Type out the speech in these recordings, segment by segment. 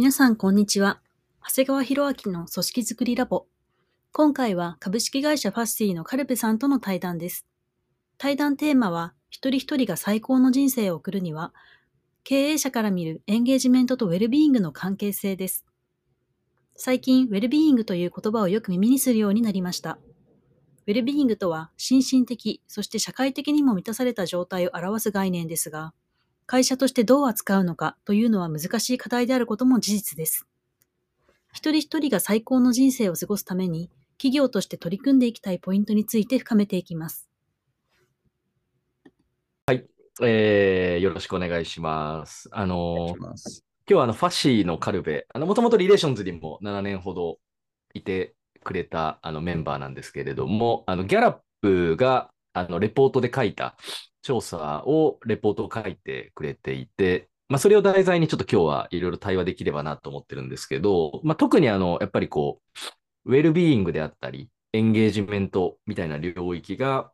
皆さん、こんにちは。長谷川博明の組織づくりラボ。今回は株式会社ファッシーのカルペさんとの対談です。対談テーマは、一人一人が最高の人生を送るには、経営者から見るエンゲージメントとウェルビーイングの関係性です。最近、ウェルビーイングという言葉をよく耳にするようになりました。ウェルビーイングとは、心身的、そして社会的にも満たされた状態を表す概念ですが、会社としてどう扱うのかというのは難しい課題であることも事実です。一人一人が最高の人生を過ごすために、企業として取り組んでいきたいポイントについて深めていきます。はい、えー、よろしくお願いします。あの今日はあのファッシーのカルベ、もともとリレーションズにも7年ほどいてくれたあのメンバーなんですけれども、あのギャラップがあのレポートで書いた調査を、レポートを書いてくれていて、まあ、それを題材にちょっと今日はいろいろ対話できればなと思ってるんですけど、まあ、特にあの、やっぱりこう、ウェルビーイングであったり、エンゲージメントみたいな領域が、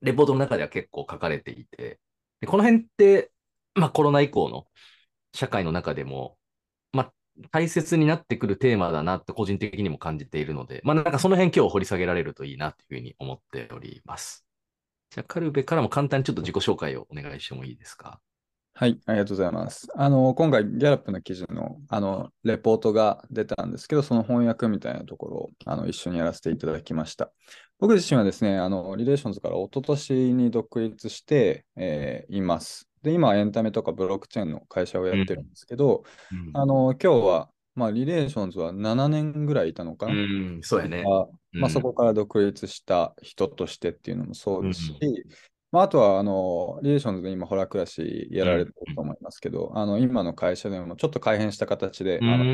レポートの中では結構書かれていて、でこの辺って、まあ、コロナ以降の社会の中でも、まあ、大切になってくるテーマだなって個人的にも感じているので、まあ、なんかその辺今日掘り下げられるといいなというふうに思っております。じゃあ、加留部からも簡単にちょっと自己紹介をお願いしてもいいですか？はい、ありがとうございます。あの、今回、ギャラップの記事の、あの、レポートが出たんですけど、その翻訳みたいなところを、あの、一緒にやらせていただきました。僕自身はですね、あの、リレーションズから一昨年に独立して、えー、います。で、今はエンタメとかブロックチェーンの会社をやってるんですけど、うんうん、あの、今日はまあ、リレーションズは7年ぐらいいたのかな。うん、そうやね。まあ、そこから独立した人としてっていうのもそうですし、うん、まあ、あとは、あの、リレーションズで今、ホラ暮らしやられてると思いますけど、うん、あの、今の会社でもちょっと改変した形で、あの、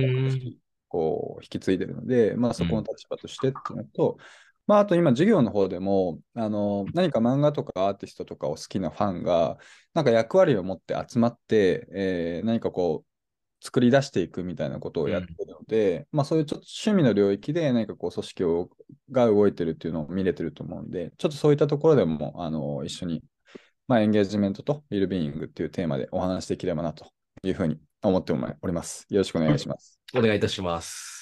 こう、引き継いでるので、まあ、そこの立場としてっていうのと、まあ、あと今、授業の方でも、あの、何か漫画とかアーティストとかを好きなファンが、なんか役割を持って集まって、えー、何かこう、作り出していくみたいなことをやってるので、うん、まあそういうちょっと趣味の領域で何かこう組織をが動いてるっていうのを見れてると思うんで、ちょっとそういったところでもあの一緒に、まあ、エンゲージメントとウィルビーイングっていうテーマでお話できればなというふうに思っております。よろしくお願いします。お願いいたします。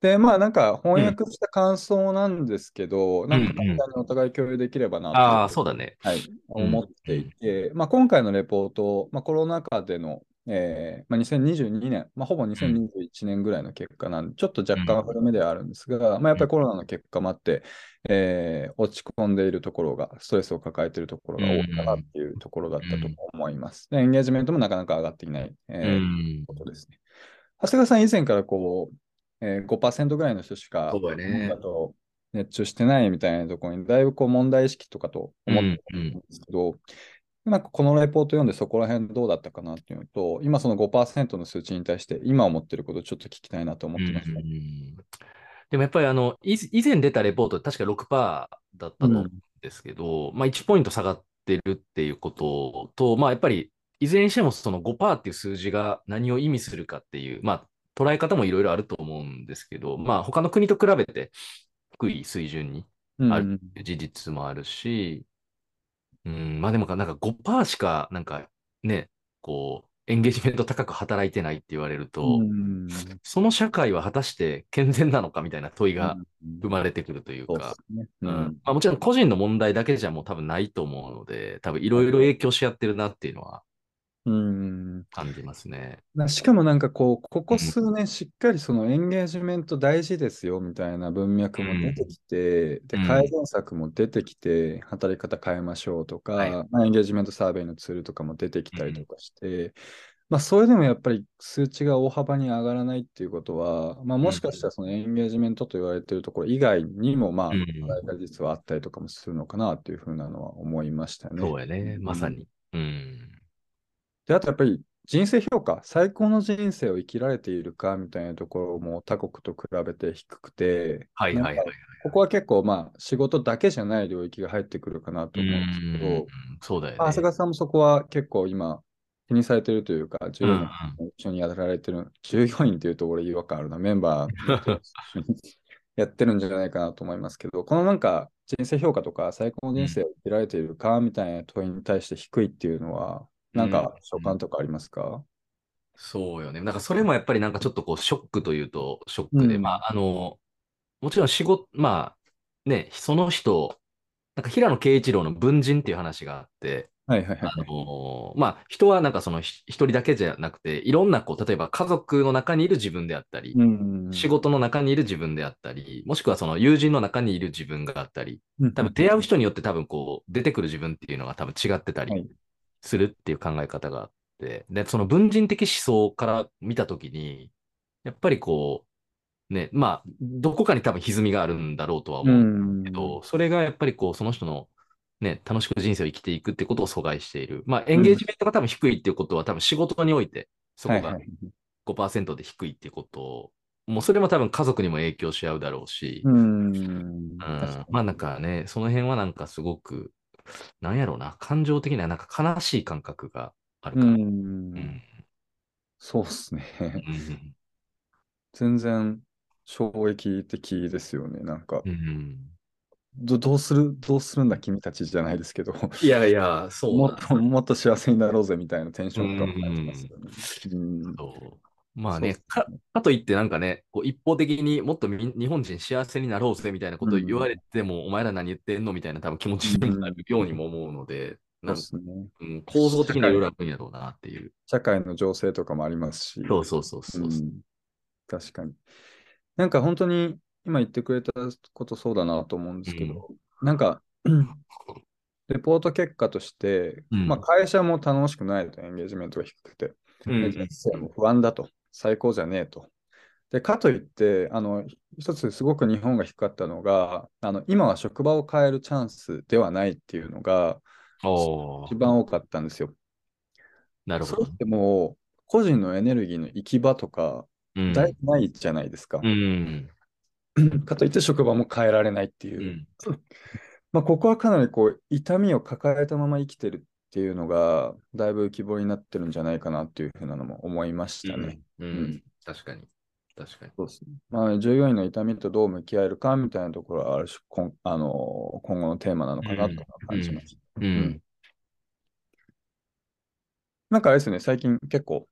で、まあなんか翻訳した感想なんですけど、うん、なんか簡単にお互い共有できればなと、ああ、そうだね。はい、思っていて、まあ今回のレポート、まあコロナ禍でのえーまあ、2022年、まあ、ほぼ2021年ぐらいの結果なんで、ちょっと若干古めではあるんですが、まあ、やっぱりコロナの結果もあって、えー、落ち込んでいるところが、ストレスを抱えているところが多いかなっていうところだったと思います。でエンゲージメントもなかなか上がっていない、えー、ことですね。長谷川さん以前からこう、えー、5%ぐらいの人しか、そうだね。と熱中してないみたいなところに、だいぶこう問題意識とかと思ってるんですけど、うんうんなんかこのレポート読んでそこら辺どうだったかなっていうのと、今その5%の数値に対して今思ってることをちょっと聞きたいなと思ってました。でもやっぱりあの以前出たレポート確か6%だったと思うんですけど、うん、まあ1ポイント下がってるっていうことと、まあやっぱりいずれにしてもその5%っていう数字が何を意味するかっていう、まあ捉え方もいろいろあると思うんですけど、まあ他の国と比べて低い水準にある事実もあるし、うん、まあでもなんか5%しか、なんかね、こう、エンゲージメント高く働いてないって言われると、その社会は果たして健全なのかみたいな問いが生まれてくるというか、まあ、もちろん個人の問題だけじゃもう多分ないと思うので、多分いろいろ影響し合ってるなっていうのはうん。感じますね。しかもなんかこう、ここ数年しっかりそのエンゲージメント大事ですよみたいな文脈も出てきて、うん、で改善策も出てきて、働き方変えましょうとか、はい、まあ、エンゲージメントサーベイのツールとかも出てきたりとかして、うん、まあ、それでもやっぱり数値が大幅に上がらないっていうことは、まあ、もしかしたらそのエンゲージメントと言われているところ以外にも、まあ、実はあったりとかもするのかなっていうふうなのは思いましたね。そうやね、まさに。うんで、あとやっぱり人生評価、最高の人生を生きられているかみたいなところも他国と比べて低くて、はいはいはい、ここは結構まあ仕事だけじゃない領域が入ってくるかなと思うんですけど、そうだよね。長谷川さんもそこは結構今気にされてるというか、従業員一緒にやられてる、従業員っていうところ違和感あるな、メンバー やってるんじゃないかなと思いますけど、このなんか人生評価とか最高の人生を生きられているかみたいな問いに対して低いっていうのは、なんか所感とかありますか、そうよね。なんかそれもやっぱりなんかちょっとこうショックというとショックで、うん。まああの、もちろん仕事、まあね、その人、なんか平野啓一郎の文人っていう話があって、はいはいはいあ。のまあ人はなんかそのひ一人だけじゃなくて、いろんなこう、例えば家族の中にいる自分であったり、うん仕事の中にいる自分であったり、もしくはその友人の中にいる自分があったり、うん。多分出会う人によって多分こう出てくる自分っていうのが多分違ってたり。はいするっていう考え方があって、で、その文人的思想から見たときに、やっぱりこう、ね、まあ、どこかに多分歪みがあるんだろうとは思うけど、それがやっぱりこう、その人のね、楽しく人生を生きていくってことを阻害している。まあ、エンゲージメントが多分低いっていうことは、多分仕事において、そこがはいはい5%で低いっていうことを、もうそれも多分家族にも影響し合うだろうし、うん。うん。まあなんかね、その辺はなんかすごく、なんやろうな、感情的にはなんか悲しい感覚があるうから。ん。うん。そうっすね。うん。全然衝撃的ですよね。なんか、うん。どどうする、どうするんだ君たちじゃないですけど、いやいや、そうもなんっともっと幸せになろうぜみたいなテンション感を感じますよね。うん。そうまあねか、かといってなんかね、こう一方的にもっとみ日本人幸せになろうぜみたいなことを言われても、お前ら何言ってんのみたいな多分気持ちにもなるようにも思うので、んですね。うん構造的にはいろいろあるんやろうなっていう。社会の情勢とかもありますし。そうそうそうそう。うん確かに。なんか本当に今言ってくれたことそうだなと思うんですけど、なんか、レポート結果として、うんまあ会社も楽しくないと、エンゲージメントが低くて、うんで人生も不安だと、最高じゃねえと。で、かといって、あの、一つすごく日本が低かったのが、あの、今は職場を変えるチャンスではないっていうのが一番多かったんですよ。なるほどそれっ。てもう、個人のエネルギーの行き場とか、うんだいぶないじゃないですか。うん。かといって職場も変えられないっていうう。んまあ、ここはかなりこう痛みを抱えたまま生きてるっていうのが、だいぶ希望になってるんじゃないかなっていうふうなのも思いましたね。うんうん確かに。確かに。そうですね。まあ、従業員の痛みとどう向き合えるかみたいなところはある種こんあの今後のテーマなのかなと感じます。ううんん。なんかあれですね、最近結構、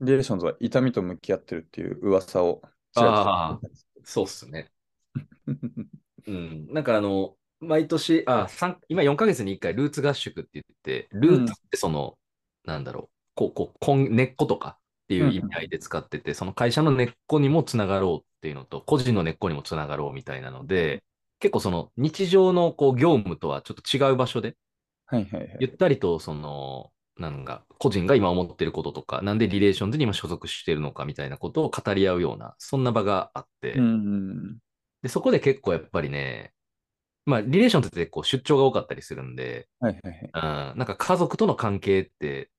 リレーションズは痛みと向き合ってるっていう噂をちらちらあそうっすね。うん。なんかあの、毎年、あ、三今4ヶ月に1回ルーツ合宿って言って、ルーツってその、なんだろう、こう、こう、根根っことかっていう意味合いで使ってて、その会社の根っこにもつながろうっていうのと、個人の根っこにもつながろうみたいなので、結構その日常のこう業務とはちょっと違う場所で、はいはいはい。ゆったりとその、なんか、個人が今思ってることとか、なんでリレーションズに今所属してるのかみたいなことを語り合うような、そんな場があって、うん。で、そこで結構やっぱりね、まあ、リレーションズってこう出張が多かったりするんで、はいはいはい。うん、なんか家族との関係って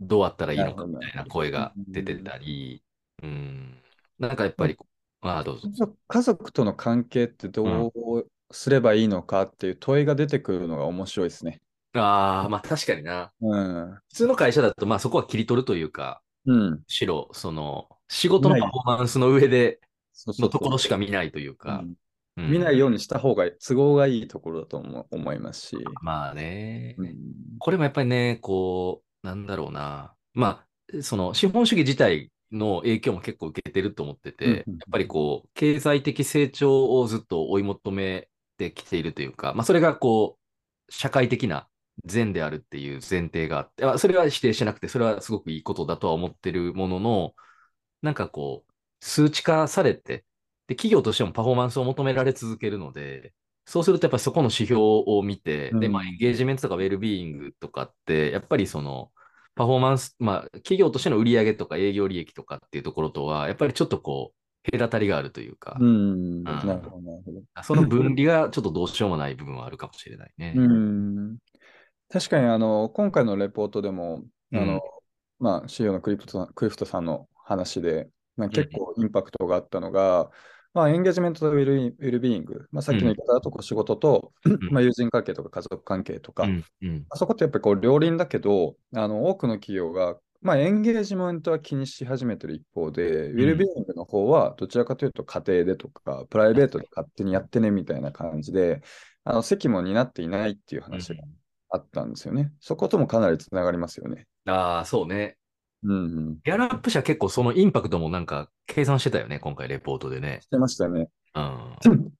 どうあったらいいのかみたいな声が出てたり、うん、なんかやっぱり、ああ、どうぞ家。族との関係ってどうすればいいのかっていう問いが出てくるのが面白いですね。ああ、まあ確かにな。うん。普通の会社だと、まあそこは切り取るというか、うん。しろ、その、仕事のパフォーマンスの上でのところしか見ないというか、うんうん見ないようにした方が都合がいいところだと思思いますし。まあね、うんこれもやっぱりね、こう、なんだろうな。まあ、その資本主義自体の影響も結構受けてると思ってて、うんうんやっぱりこう、経済的成長をずっと追い求めてきているというか、まあそれがこう、社会的な善であるっていう前提があって、まあそれは否定しなくて、それはすごくいいことだとは思ってるものの、なんかこう、数値化されて、で、企業としてもパフォーマンスを求められ続けるので、そうするとやっぱりそこの指標を見て、で、まあ、うんエンゲージメントとかウェルビーイングとかって、やっぱりその、パフォーマンス、まあ、企業としての売上とか営業利益とかっていうところとは、やっぱりちょっとこう、隔たりがあるというか、うん。なるほど、なるほど。その分離がちょっとどうしようもない部分はあるかもしれないね。うん。確かに、あの、今回のレポートでも、あの、うんまあ、CEO のクリプトクリフトさんの話で、まあ、結構インパクトがあったのが、まあ、エンゲージメントとウェルウェルビーイング、まあ、さっきの言い方だとこう仕事と、ん。まあ、友人関係とか家族関係とか、うん、うん、あそこってやっぱりこう両輪だけど、あの多くの企業が、まあ、エンゲージメントは気にし始めてる一方で、ウェルビーイングの方はどちらかというと家庭でとか、プライベートで勝手にやってねみたいな感じで、あの責務を担っていないっていう話があったんですよね。そこともかなりつながりますよね。ああ、そうね。うんうん。ギャラップ社結構そのインパクトもなんか計算してたよね、今回レポートでね。してましたね。うん。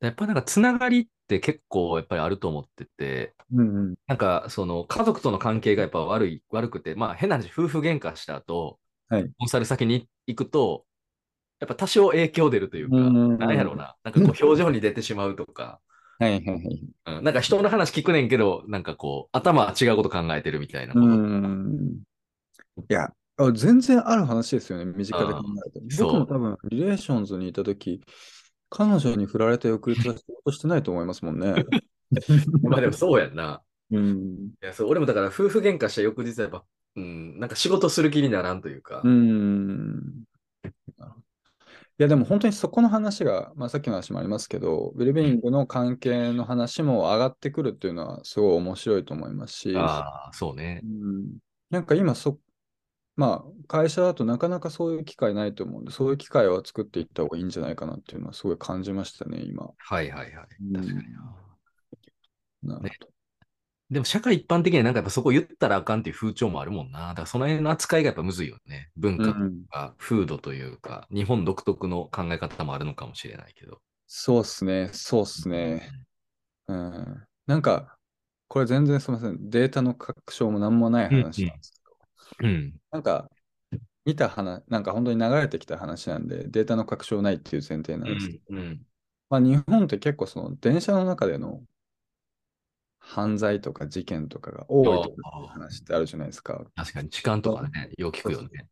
やっぱなんかつながりって結構やっぱりあると思ってて、うんうん。なんかその家族との関係がやっぱ悪い、悪くて、まあ変な話、夫婦喧嘩した後、はいコンサル先に行くと、やっぱ多少影響出るというか、うなんやろうな、なんかこう表情に出てしまうとか、はいはいはい。うん、なんか人の話聞くねんけど、なんかこう、頭は違うこと考えてるみたいなこと。うん。いや、あ全然ある話ですよね、身近で考えると。僕も多分、リレーションズにいたとき、彼女に振られて翌日は仕事してないと思いますもんね。まあでもそうやんな。うん。いやそう俺もだから夫婦喧嘩した翌日はやっぱ、うん、なんか仕事する気にならんというか。うん。いや、でも本当にそこの話が、まあ、さっきの話もありますけど、ウェルビーイングの関係の話も上がってくるっていうのはすごい面白いと思いますし、ああ、そうねう。ん、なんか今そ、まあ、会社だとなかなかそういう機会ないと思うんで、そういう機会は作っていった方がいいんじゃないかなっていうのはすごい感じましたね、今。はいはいはい。うん確かにな。なるほど。でも社会一般的にはなんかやっぱそこ言ったらあかんっていう風潮もあるもんな。だからその辺の扱いがやっぱむずいよね。文化とうんか風土というか、日本独特の考え方もあるのかもしれないけど。そうっすね、そうっすね。うん。なんか、これ全然すみません。データの確証も何もない話なんですけど、うん。なんか、見た話、なんか本当に流れてきた話なんで、データの確証ないっていう前提なんですけど、うん。うん。まあ、日本って結構その電車の中での犯罪とか事件とかが多いという話ってあるじゃないですか。確かに痴漢とかね、よく聞くよね。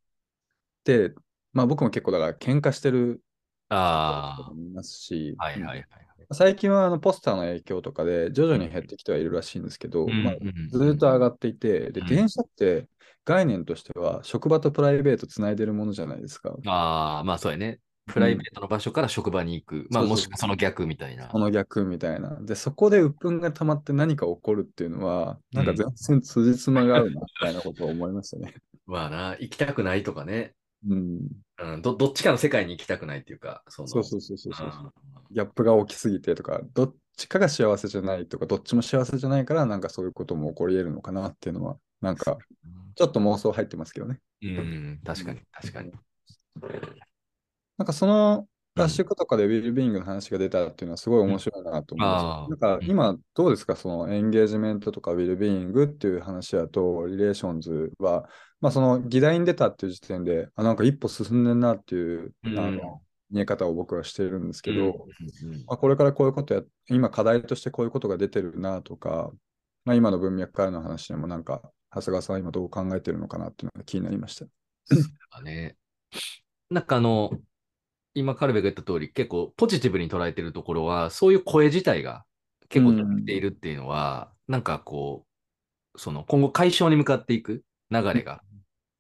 で、まあ僕も結構だから喧嘩してるあ人もいますし、あ、はいはいはい。最近はあのポスターの影響とかで徐々に減ってきてはいるらしいんですけど、うんまあうんずーっと上がっていて、で、うん電車って概念としては職場とプライベートつないでるものじゃないですか。ああ、まあそうやね。プライベートの場所から職場に行く。まあそうそうもしくはその逆みたいな。この逆みたいな。で、そこで鬱憤が溜まって何か起こるっていうのは、なんか全然辻褄が合うな、みたいなことを思いましたね。まあな、行きたくないとかね。うん。うん、どどっちかの世界に行きたくないっていうか、その。そうそうそうそうそう。う。ん。ギャップが大きすぎてとか、どっちかが幸せじゃないとか、どっちも幸せじゃないから、なんかそういうことも起こり得るのかなっていうのは、なんか、ちょっと妄想入ってますけどね。うん、確かに、確かに。なんかその合宿とかでウィルビーイングの話が出たっていうのはすごい面白いなと思いあー。ます。なんか今どうですか？そのエンゲージメントとかウィルビーイングっていう話だと、リレーションズは、まあその議題に出たっていう時点で、あ、なんか一歩進んでんなっていう、うんあの見え方を僕はしているんですけど、うんうんまあ、これからこういうことや、今課題としてこういうことが出てるなとか、まあ、今の文脈からの話でもなんか、長谷川さんは今どう考えてるのかなっていうのが気になりました。だね。なんかあの、今、カルベが言った通り、結構ポジティブに捉えてるところは、そういう声自体が結構出ているっていうのは、なんかこう、その今後解消に向かっていく流れが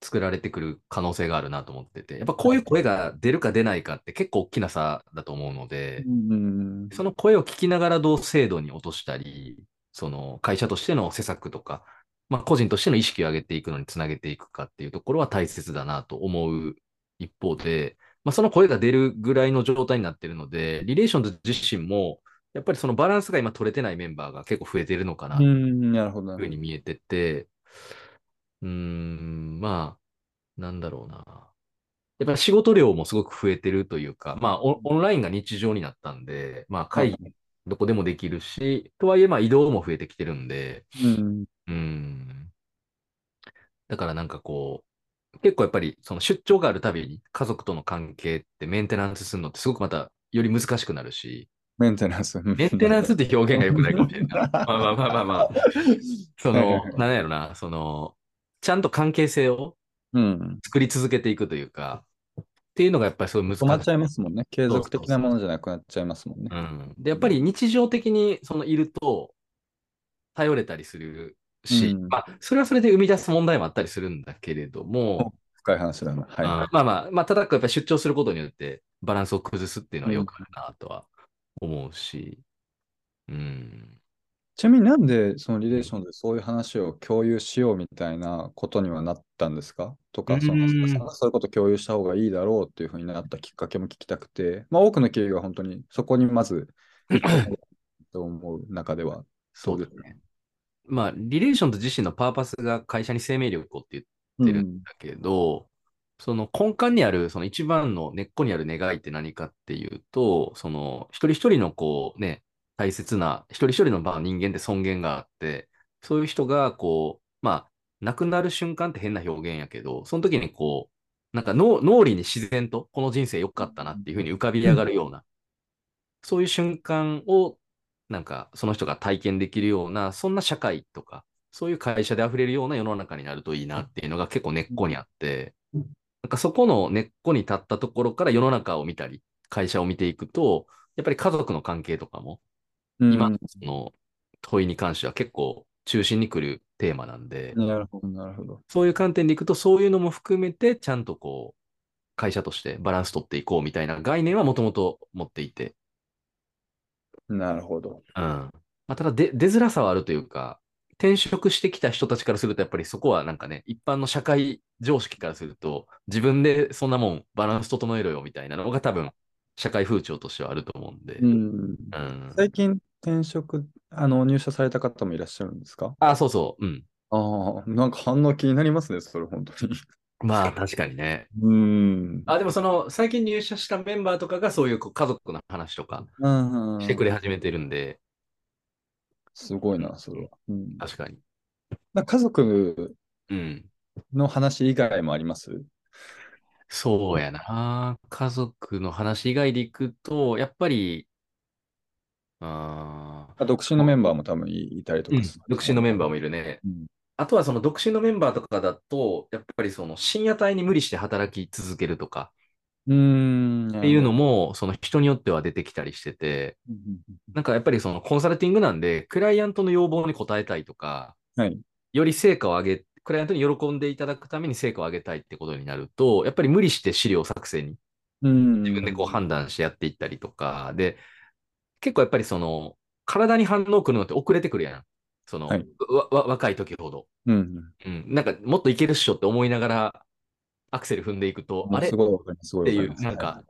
作られてくる可能性があるなと思ってて、やっぱこういう声が出るか出ないかって結構大きな差だと思うので、うん。その声を聞きながらどう制度に落としたり、その会社としての施策とか、まあ、個人としての意識を上げていくのにつなげていくかっていうところは大切だなと思う一方で、まあ、その声が出るぐらいの状態になっているので、リレーションズ自身も、やっぱりそのバランスが今取れてないメンバーが結構増えてるのかなというん、なるほどなうふうに見えてて、うーん、まあ、なんだろうな。やっぱり仕事量もすごく増えてるというか、まあオン、オンラインが日常になったんで、まあ、会議どこでもできるし、とはいえ、まあ、移動も増えてきてるんで、うん。うん。だからなんかこう、結構やっぱりその出張があるたびに家族との関係ってメンテナンスするのってすごくまたより難しくなるし、メンテナンス。メンテナンスって表現が良くないかもしれない。ま あまあまあまあまあ、そのなんやろな、その、ちゃんと関係性をうん。作り続けていくというか、っていうのがやっぱりすごい難しい。止まっちゃいますもんね。継続的なものじゃなくなっちゃいますもんね。うん。で、やっぱり日常的にそのいると、頼れたりするし、うんまあ、それはそれで生み出す問題もあったりするんだけれども、深い話だな。はい。あまあまあ、まあ、ただやっぱり出張することによってバランスを崩すっていうのはよくあるなとは思うし、うん。ちなみになんでそのリレーションでそういう話を共有しようみたいなことにはなったんですか？とか、そのうんさんがそういうこと共有した方がいいだろうっていうふうになったきっかけも聞きたくて、まあ多くの経緯は本当にそこにまずと思う中では。そうですね。まあ、リレーションズ自身のパーパスが会社に生命力をって言ってるんだけど、うん、その根幹にある、その一番の根っこにある願いって何かっていうと、その一人一人のこうね、大切な、一人一人の場人間って尊厳があって、そういう人がこう、まあ、亡くなる瞬間って変な表現やけど、その時にこう、なんか脳脳裏に自然とこの人生良かったなっていうふうに浮かび上がるような、そういう瞬間をなんかその人が体験できるような、そんな社会とか、そういう会社で溢れるような世の中になるといいなっていうのが結構根っこにあって、なんかそこの根っこに立ったところから世の中を見たり、会社を見ていくと、やっぱり家族の関係とかも、今のその問いに関しては結構中心に来るテーマなんで、なるほど、なるほど。そういう観点でいくと、そういうのも含めて、ちゃんとこう、会社としてバランス取っていこうみたいな概念はもともと持っていて。なるほど。うん。まあ、ただ出づらさはあるというか、転職してきた人たちからすると、やっぱりそこはなんかね、一般の社会常識からすると、自分でそんなもんバランス整えろよみたいなのが多分、社会風潮としてはあると思うんで。うん、うん、最近転職、あの、入社された方もいらっしゃるんですか？あ、そうそう。うん。ああ、なんか反応気になりますね、それ、本当に。まあ、確かにね。うん。あ、でもその、最近入社したメンバーとかがそういう家族の話とかしてくれ始めてるんで。すごいな、それは。うん、確かに。家族の話以外もあります、うん、そうやな。家族の話以外でいくと、やっぱり、あ独身のメンバーも多分いたりとか、うん、独身のメンバーもいるね。うん、あとはその独身のメンバーとかだと、やっぱりその深夜帯に無理して働き続けるとか、うん。っていうのも、その人によっては出てきたりしてて、なんかやっぱりそのコンサルティングなんで、クライアントの要望に応えたいとか、はい、より成果を上げ、クライアントに喜んでいただくために成果を上げたいってことになると、やっぱり無理して資料作成に自分でこう判断してやっていったりとか、で、結構やっぱりその、体に反応くるのって遅れてくるやん。その、はい、わ若い時ほど、うん、うん。なんか、もっといけるっしょって思いながら、アクセル踏んでいくと、あれ？っていう、なんか、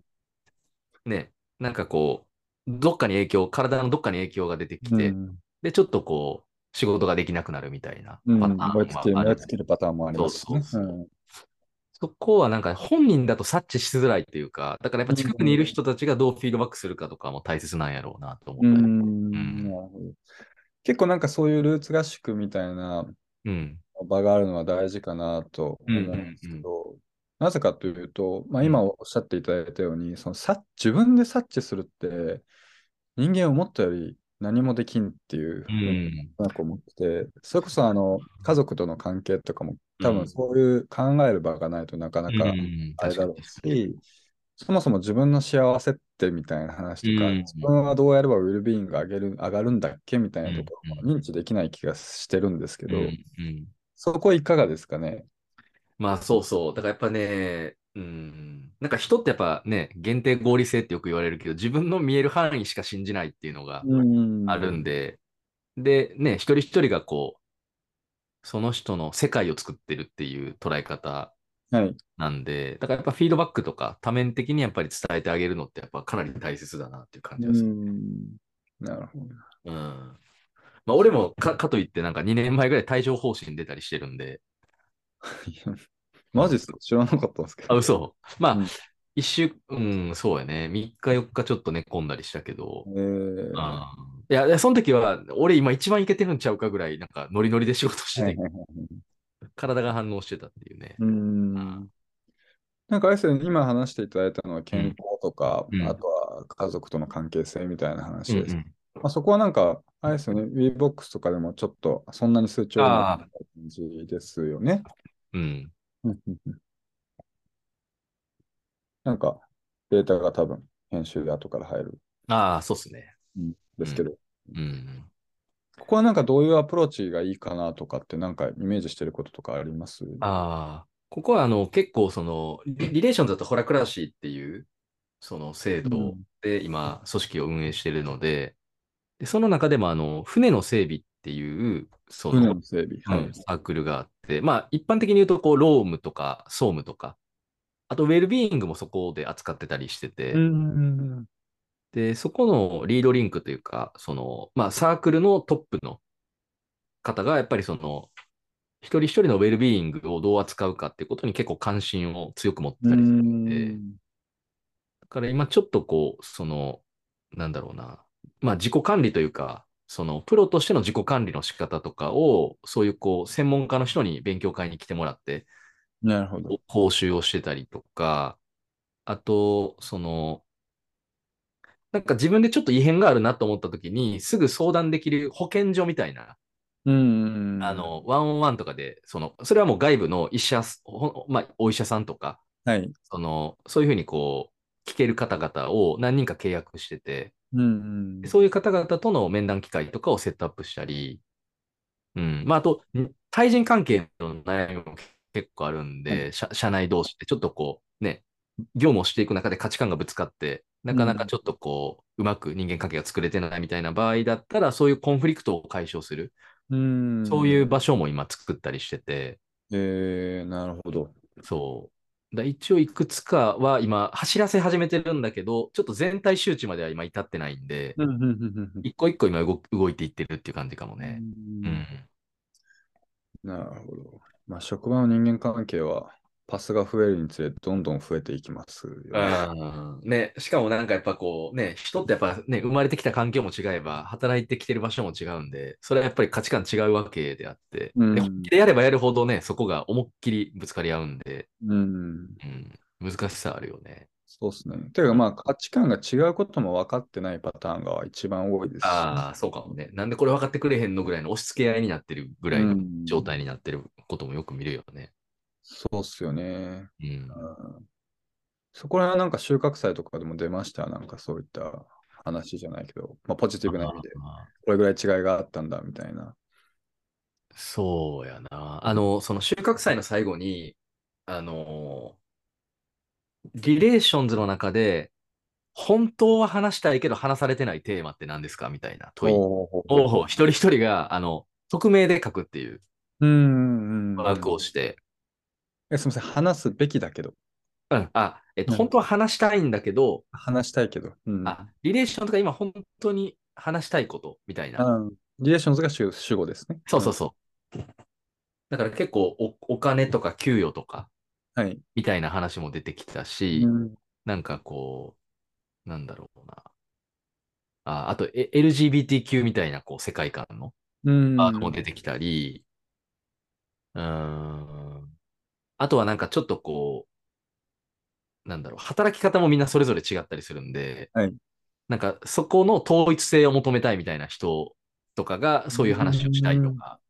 ね、なんかこう、どっかに影響、体のどっかに影響が出てきて、うん、で、ちょっとこう、仕事ができなくなるみたいなパターンもある、うん、燃え尽きるパターンもあります、ね、そうそうそうそこはなんか本人だと察知しづらいというか、だからやっぱ近くにいる人たちがどうフィードバックするかとかも大切なんやろうなと思ったり、うん、結構なんかそういうルーツ合宿みたいな場があるのは大事かなと思うんですけど、なぜかというと、まあ、今おっしゃっていただいたように、その自分で察知するって人間思ったより何もできんっていうふうになんか思ってて、うん、それこそあの家族との関係とかも多分そういう考える場がないとなかなかあれだろうし、うん、そもそも自分の幸せってみたいな話とか、うん、自分はどうやればウェルビーイング上げる上がるんだっけみたいなところも認知できない気がしてるんですけど、そこいかがですかね？まあそうそう。だからやっぱね、うん。なんか人ってやっぱね、限定合理性ってよく言われるけど、自分の見える範囲しか信じないっていうのがあるんで、で、ね、一人一人がこう、その人の世界を作ってるっていう捉え方なんで、はい、だからやっぱフィードバックとか多面的にやっぱり伝えてあげるのってやっぱかなり大切だなっていう感じです。なるほど。うん。まあ俺もかかといってなんか2年前ぐらい帯状方針出たりしてるんで、マジっすか？知らなかったんですけど。あ、嘘。まあ、うん、一週、うん、そうやね。3日4日ちょっと寝込んだりしたけど。えー、いや、その時は、俺今一番いけてるんちゃうかぐらい、なんかノリノリで仕事してて、体が反応してたっていうね。うん。なんかあれですね、今話していただいたのは健康とか、うん、あとは家族との関係性みたいな話です。うんうん、まあ、そこはなんか、あれですよね、WeBox とかでもちょっとそんなに数値な感じですよね。うん。なんか、データが多分、編集で後から入る。ああ、そうっすね。うん、ですけど、うん、うん。ここはなんかどういうアプローチがいいかなとかって、なんかイメージしてることとかあります？ああ、ここはあの結構そのリ、リレーションズだとホラクラシーっていうその制度で今、組織を運営しているので、でその中でもあの船の整備っていう、その整備、はい、サークルがあって、まあ、一般的に言うと、こう、労務とか、総務とか、あと、ウェルビーイングもそこで扱ってたりしてて、で、そこのリードリンクというか、その、まあ、サークルのトップの方が、やっぱりその、一人一人のウェルビーイングをどう扱うかっていうことに結構関心を強く持ってたりするん。で、だから今ちょっとこう、その、なんだろうな、まあ自己管理というか、そのプロとしての自己管理の仕方とかを、そういうこう、専門家の人に勉強会に来てもらって、なるほど。講習をしてたりとか、あと、その、なんか自分でちょっと異変があるなと思った時に、すぐ相談できる保健所みたいな、うん。あの、ワンオンワンとかで、その、それはもう外部の医者、まあ、お医者さんとか、はい。その、そういうふうにこう、聞ける方々を何人か契約してて、うん、そういう方々との面談機会とかをセットアップしたり、うん。まあ、あと、対人関係の悩みも結構あるんで、はい、社社内同士でちょっとこう、ね、業務をしていく中で価値観がぶつかって、なかなかちょっとこう、うまく人間関係が作れてないみたいな場合だったら、そういうコンフリクトを解消する、うんそういう場所も今作ったりしてて。えー、なるほど。そう。だ一応いくつかは今走らせ始めてるんだけど、ちょっと全体周知までは今至ってないんで、一個一個今動動いていってるっていう感じかもね。うん、なるほど。まあ、職場の人間関係はパスが増えるにつれどんどん増えていきますよね。ね、しかもなんかやっぱこうね、人ってやっぱね、生まれてきた環境も違えば、働いてきてる場所も違うんで、それはやっぱり価値観違うわけであって、うん、で本気でやればやるほどね、そこが思いっきりぶつかり合うんで、うん、うん、難しさあるよね。そうですね。ていうかまあ価値観が違うことも分かってないパターンが一番多いです、ああ、そうかもね。なんでこれ分かってくれへんのぐらいの押し付け合いになってるぐらいの状態になってることもよく見るよね。そうっすよね。うん。そこら辺はなんか収穫祭とかでも出ました？なんかそういった話じゃないけど、まあ、ポジティブな意味で、これぐらい違いがあったんだみたいな。そうやな。あの、その収穫祭の最後に、あの、リレーションズの中で、本当は話したいけど話されてないテーマって何ですかみたいな問いを一人一人があの匿名で書くっていうワークをして、え、すみません、話すべきだけど。うん、あ、えっと、うん本当は話したいんだけど、話したいけど。うん。あ、リレーションとか今本当に話したいことみたいな。うんリレーションズが主主語ですね。そうそうそう。だから結構おお金とか給与とかはい。みたいな話も出てきたし、うんなんかこう、なんだろうな。あ、あと、え LGBTQ みたいなこう世界観のうんワードも出てきたり、うーん、あとはなんかちょっとこう、なんだろう、働き方もみんなそれぞれ違ったりするんで、はい、なんかそこの統一性を求めたいみたいな人とかがそういう話をしたいとか、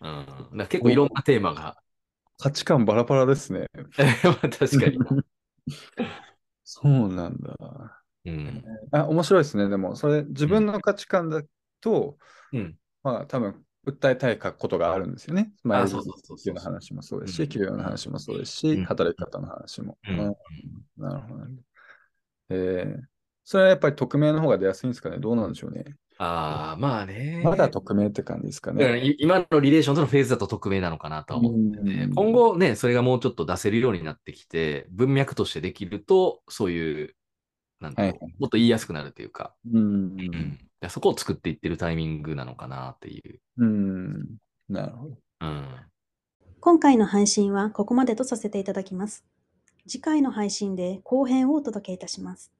うん、うん、結構いろんなテーマが。価値観バラバラですね。確かに。そうなんだ。うん、あ面白いですね。でも、それ、自分の価値観だと、うん、まあ、多分訴えたいことがあるんですよね。まあ、そうそうそう。の話もそうですし、給与の話もそうですし、働き方の話も。うん、なるほど、ね。えー、それはやっぱり匿名の方が出やすいんですかね？どうなんでしょうね。ああ、まあね。まだ匿名って感じですかね。今のリレーションとのフェーズだと匿名なのかなと思ってて、今後ね、それがもうちょっと出せるようになってきて、文脈としてできると、そういう、なんていう、はい、もっと言いやすくなるというか、うん、うんそこを作っていってるタイミングなのかなっていう。うん。なるほど。うん。今回の配信はここまでとさせていただきます。次回の配信で後編をお届けいたします。